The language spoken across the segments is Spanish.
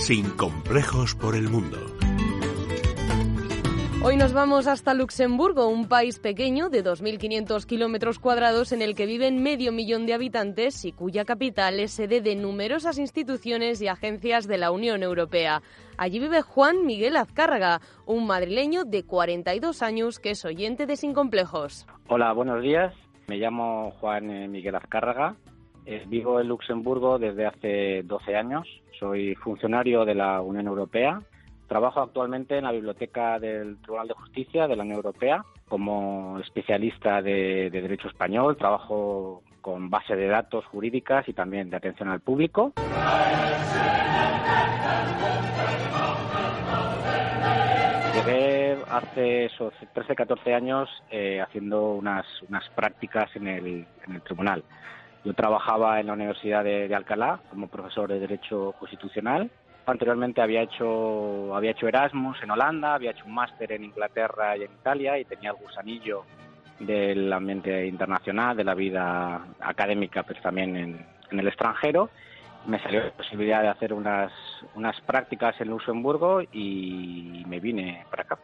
Sin complejos por el mundo. Hoy nos vamos hasta Luxemburgo, un país pequeño de 2.500 kilómetros cuadrados en el que viven medio millón de habitantes y cuya capital es sede de numerosas instituciones y agencias de la Unión Europea. Allí vive Juan Miguel Azcárraga, un madrileño de 42 años que es oyente de Sin Complejos. Hola, buenos días. Me llamo Juan eh, Miguel Azcárraga. Eh, vivo en Luxemburgo desde hace 12 años. Soy funcionario de la Unión Europea Trabajo actualmente en la Biblioteca del Tribunal de Justicia de la Unión Europea como especialista de, Derecho Español. Trabajo con base de datos jurídicas y también de atención al público. Llegué hace esos 13, 14 años eh, haciendo unas, unas prácticas en el, en el tribunal. Yo trabajaba en la Universidad de Alcalá como profesor de Derecho Constitucional Anteriormente había hecho, había hecho Erasmus en Holanda, había hecho un máster en Inglaterra y en Italia y tenía el gusanillo del ambiente internacional, de la vida académica, pero también en, el extranjero. Me salió la posibilidad de hacer unas, unas prácticas en Luxemburgo y me vine para acá.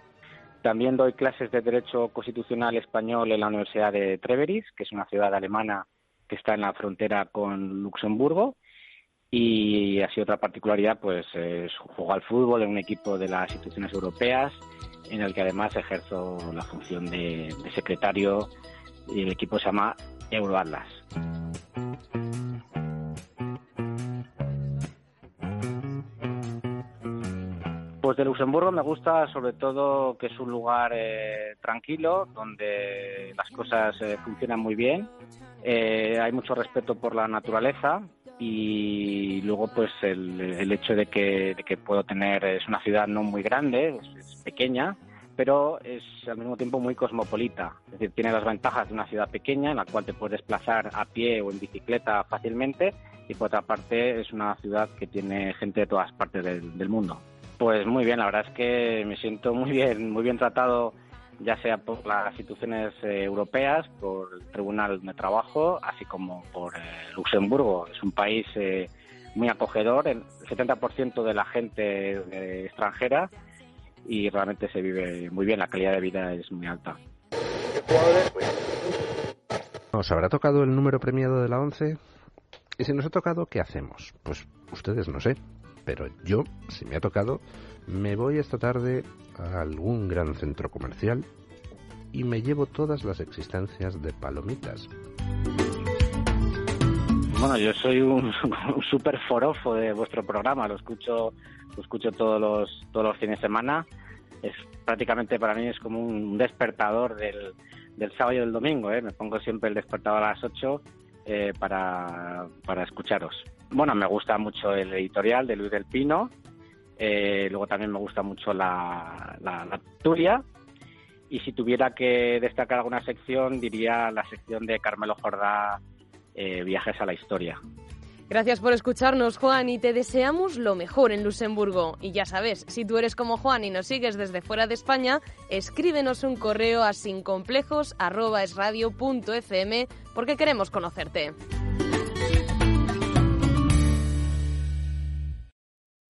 También doy clases de Derecho Constitucional Español en la Universidad de Treveris, que es una ciudad alemana que está en la frontera con Luxemburgo y así otra particularidad, pues es jugar al fútbol en un equipo de las instituciones europeas, en el que además ejerzo la función de, secretario y el equipo se llama Euroatlas. Pues de Luxemburgo me gusta sobre todo que es un lugar eh, tranquilo, donde las cosas eh, funcionan muy bien. Eh, hay mucho respeto por la naturaleza, y luego pues el, hecho de que, puedo tener es una ciudad no muy grande es, pequeña pero es al mismo tiempo muy cosmopolita es decir tiene las ventajas de una ciudad pequeña en la cual te puedes desplazar a pie o en bicicleta fácilmente y por otra parte es una ciudad que tiene gente de todas partes del mundo pues muy bien la verdad es que me siento muy bien muy bien tratado ya sea por las instituciones eh, europeas, por el Tribunal de Trabajo, así como por eh, Luxemburgo. Es un país eh, muy acogedor, el 70% de la gente extranjera y realmente se vive muy bien, la calidad de vida es muy alta. ¿Nos habrá tocado el número premiado de la 11? Y si nos ha tocado, ¿qué hacemos? Pues ustedes no sé, pero yo, si me ha tocado, me voy esta tarde a algún gran centro comercial y me llevo todas las existencias de palomitas. Bueno, yo soy un, súper forofo de vuestro programa, lo escucho, lo escucho todos los, todos los fines de semana. Es prácticamente para mí es como un despertador del, del sábado y del domingo. ¿eh? Me pongo siempre el despertador a las 8 eh, para, para escucharos. Bueno, me gusta mucho el editorial de Luis del Pino, eh, luego también me gusta mucho la, la, Turia. Y si tuviera que destacar alguna sección, diría la sección de Carmelo Jordá, eh, Viajes a la Historia. Gracias por escucharnos, Juan, y te deseamos lo mejor en Luxemburgo. Y ya sabes, si tú eres como Juan y nos sigues desde fuera de España, escríbenos un correo a sincomplejos.esradio.fm porque queremos conocerte.